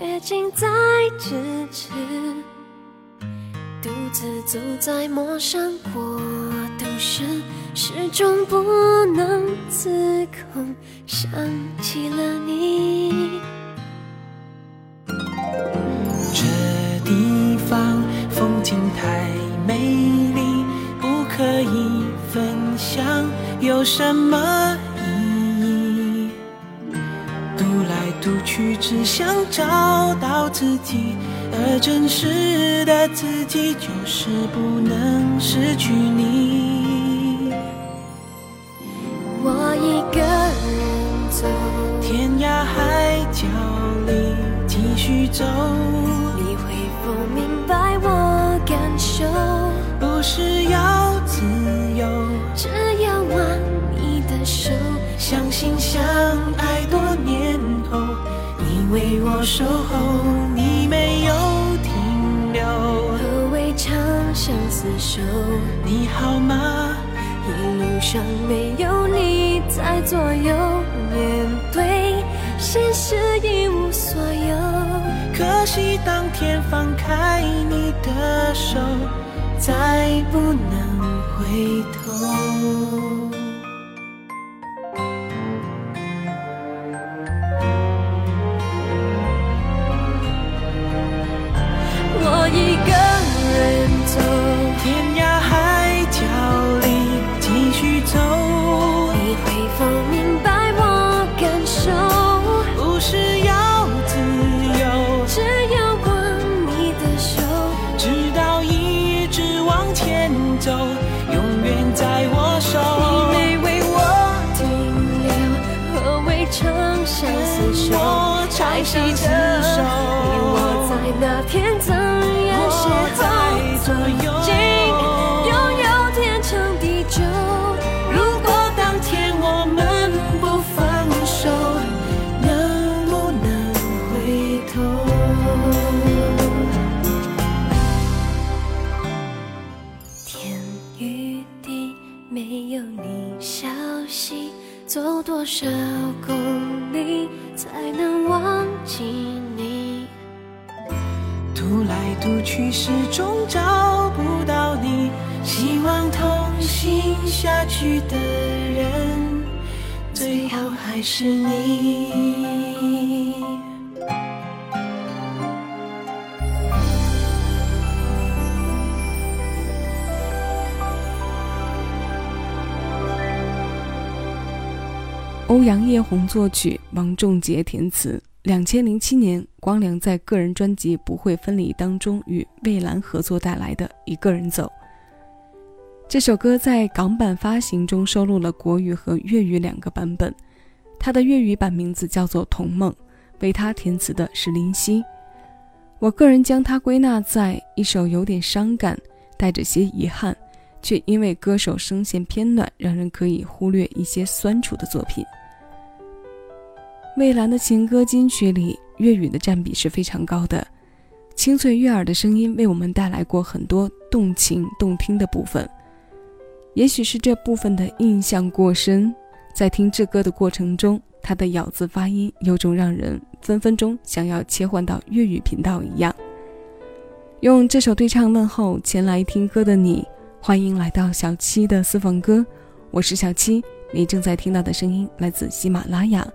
却近在咫尺，独自走在陌生国度时，始终不能自控，想起了你。这地方风景太美丽，不可以分享，有什么？只想找到自己，而真实的自己就是不能失去你。守候，你没有停留。何为长相厮守？你好吗？一路上没有你在左右，面对现实一无所有。可惜当天放开你的手，再不能回头。记得你我在那天怎样邂逅，少公里才能忘记？你独来独去，始终找不到你。希望同行下去的人，最后还是你。欧阳叶红作曲，王仲杰填词。两千零七年，光良在个人专辑《不会分离》当中与蔚蓝合作带来的《一个人走》这首歌，在港版发行中收录了国语和粤语两个版本。它的粤语版名字叫做《童梦》，为他填词的是林夕。我个人将它归纳在一首有点伤感、带着些遗憾，却因为歌手声线偏暖，让人可以忽略一些酸楚的作品。蔚蓝的情歌金曲里，粤语的占比是非常高的，清脆悦耳的声音为我们带来过很多动情动听的部分。也许是这部分的印象过深，在听这歌的过程中，它的咬字发音有种让人分分钟想要切换到粤语频道一样。用这首对唱问候前来听歌的你，欢迎来到小七的私房歌，我是小七，你正在听到的声音来自喜马拉雅。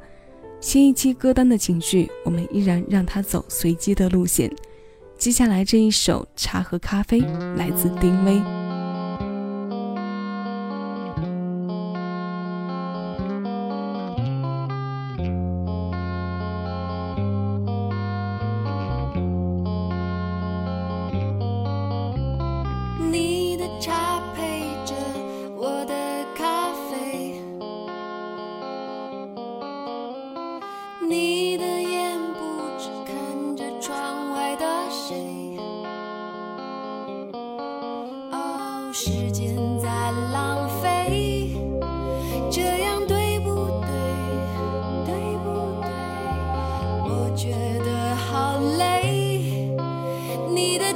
新一期歌单的情绪，我们依然让它走随机的路线。接下来这一首《茶和咖啡》来自丁薇。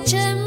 Jim.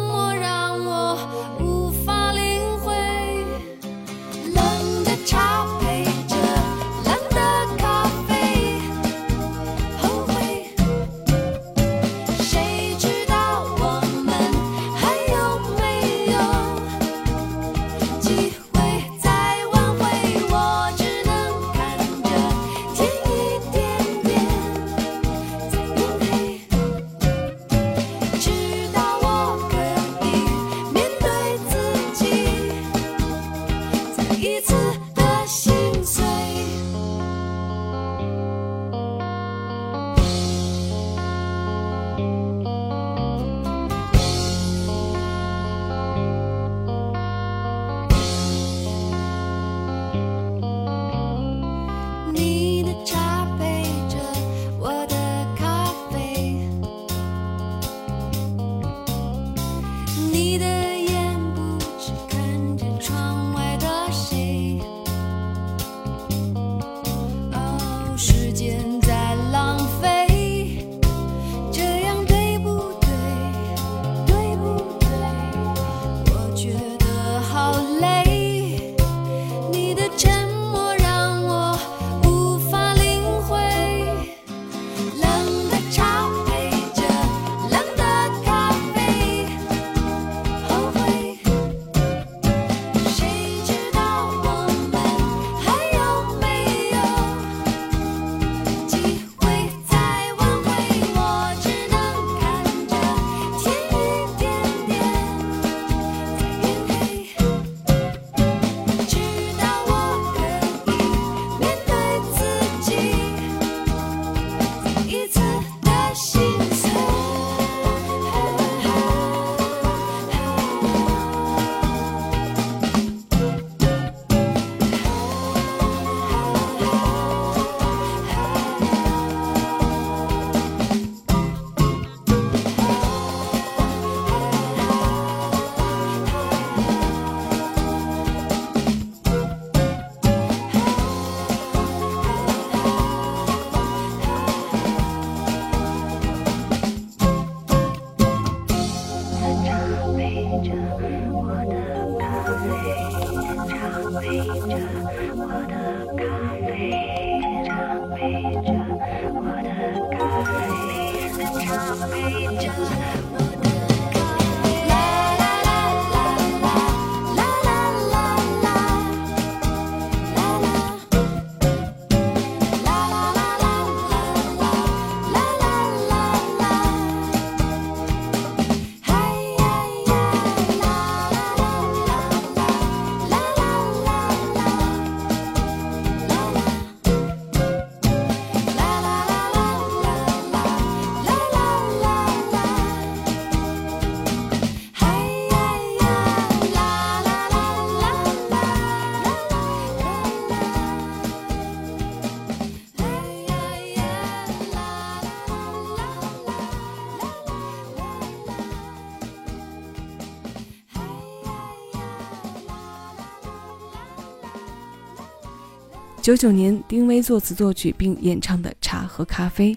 九九年，丁薇作词作曲并演唱的《茶和咖啡》，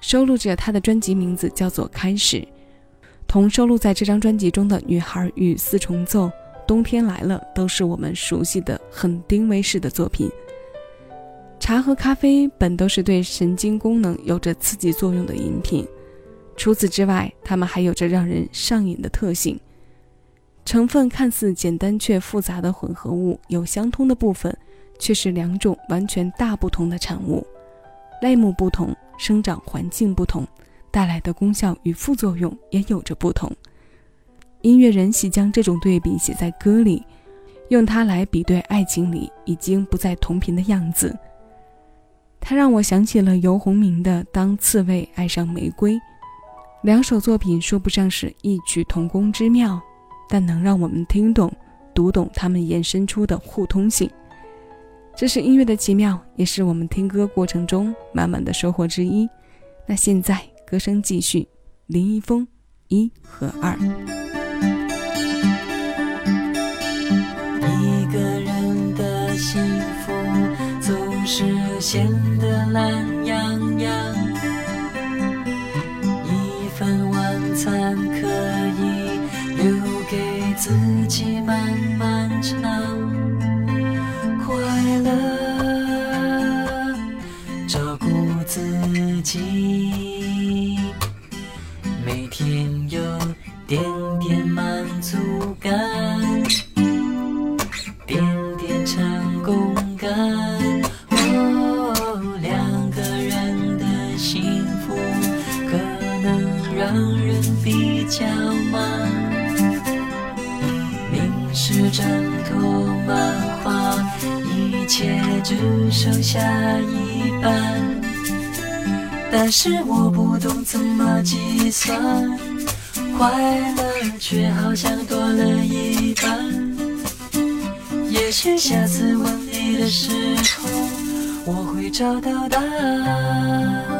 收录着她的专辑名字叫做《开始》，同收录在这张专辑中的《女孩与四重奏》《冬天来了》都是我们熟悉的很丁薇式的作品。茶和咖啡本都是对神经功能有着刺激作用的饮品，除此之外，它们还有着让人上瘾的特性。成分看似简单却复杂的混合物有相通的部分。却是两种完全大不同的产物，类目不同，生长环境不同，带来的功效与副作用也有着不同。音乐人喜将这种对比写在歌里，用它来比对爱情里已经不再同频的样子。它让我想起了游鸿明的《当刺猬爱上玫瑰》，两首作品说不上是异曲同工之妙，但能让我们听懂、读懂它们延伸出的互通性。这是音乐的奇妙，也是我们听歌过程中满满的收获之一。那现在歌声继续，林一峰一和二。一个人的幸福总是显得懒洋洋，一份晚餐可以留给自己慢慢尝。下一半。但是我不懂怎么计算，快乐却好像多了一半。也许下次问你的时候，我会找到答案。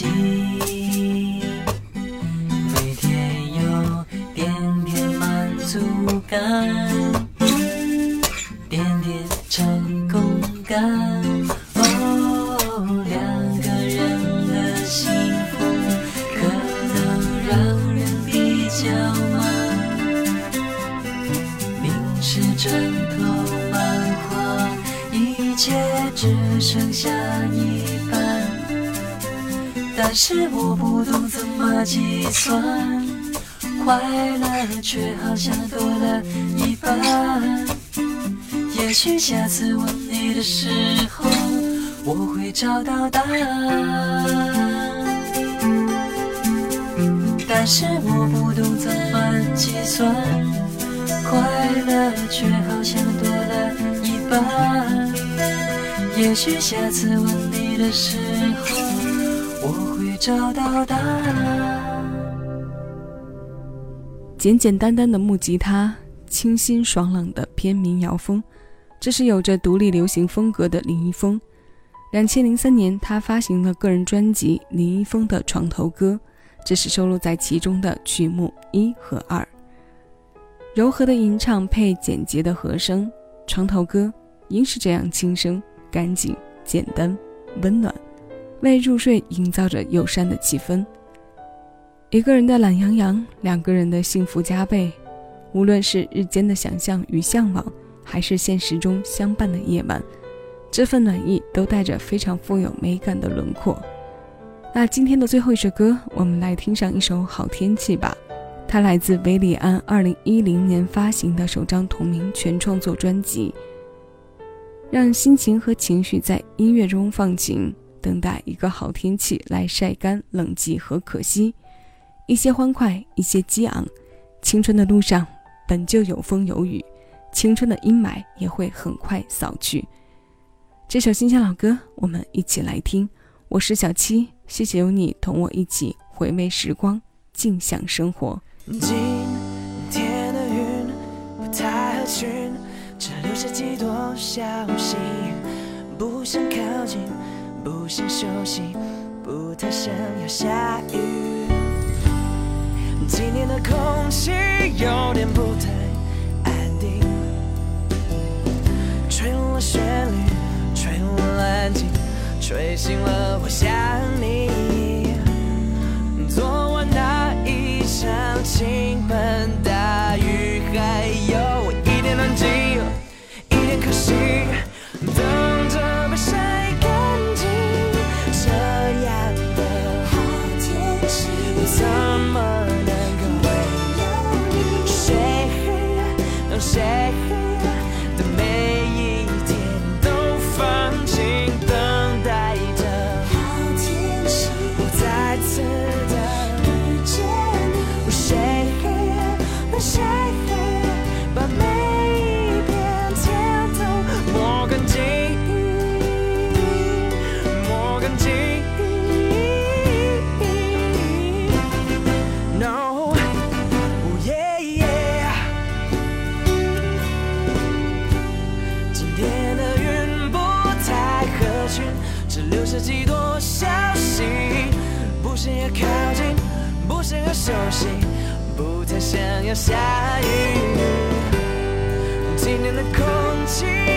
心但是我不懂怎么计算，快乐却好像多了一半。也许下次问你的时候，我会找到答案。但是我不懂怎么计算，快乐却好像多了一半。也许下次问你的时候。找到答案。简简单单的木吉他，清新爽朗的偏民谣风，这是有着独立流行风格的林一峰。两千零三年，他发行了个人专辑《林一峰的床头歌》，这是收录在其中的曲目一和二。柔和的吟唱配简洁的和声，《床头歌》应是这样轻声、干净、简单、温暖。为入睡营造着友善的气氛。一个人的懒洋洋，两个人的幸福加倍。无论是日间的想象与向往，还是现实中相伴的夜晚，这份暖意都带着非常富有美感的轮廓。那今天的最后一首歌，我们来听上一首《好天气》吧。它来自韦礼安2010年发行的首张同名全创作专辑。让心情和情绪在音乐中放晴。等待一个好天气来晒干冷寂和可惜，一些欢快，一些激昂。青春的路上本就有风有雨，青春的阴霾也会很快扫去。这首新鲜老歌，我们一起来听。我是小七，谢谢有你同我一起回味时光，静享生活。今天的云不太合群，只留下几朵小星，不想靠近。不想休息，不太想要下雨。今天的空气有点不太安定，吹了旋律，吹了安静，吹醒了我想你。年。的空气。